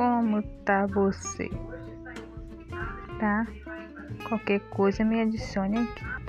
Como tá você? Tá? Qualquer coisa me adicione aqui.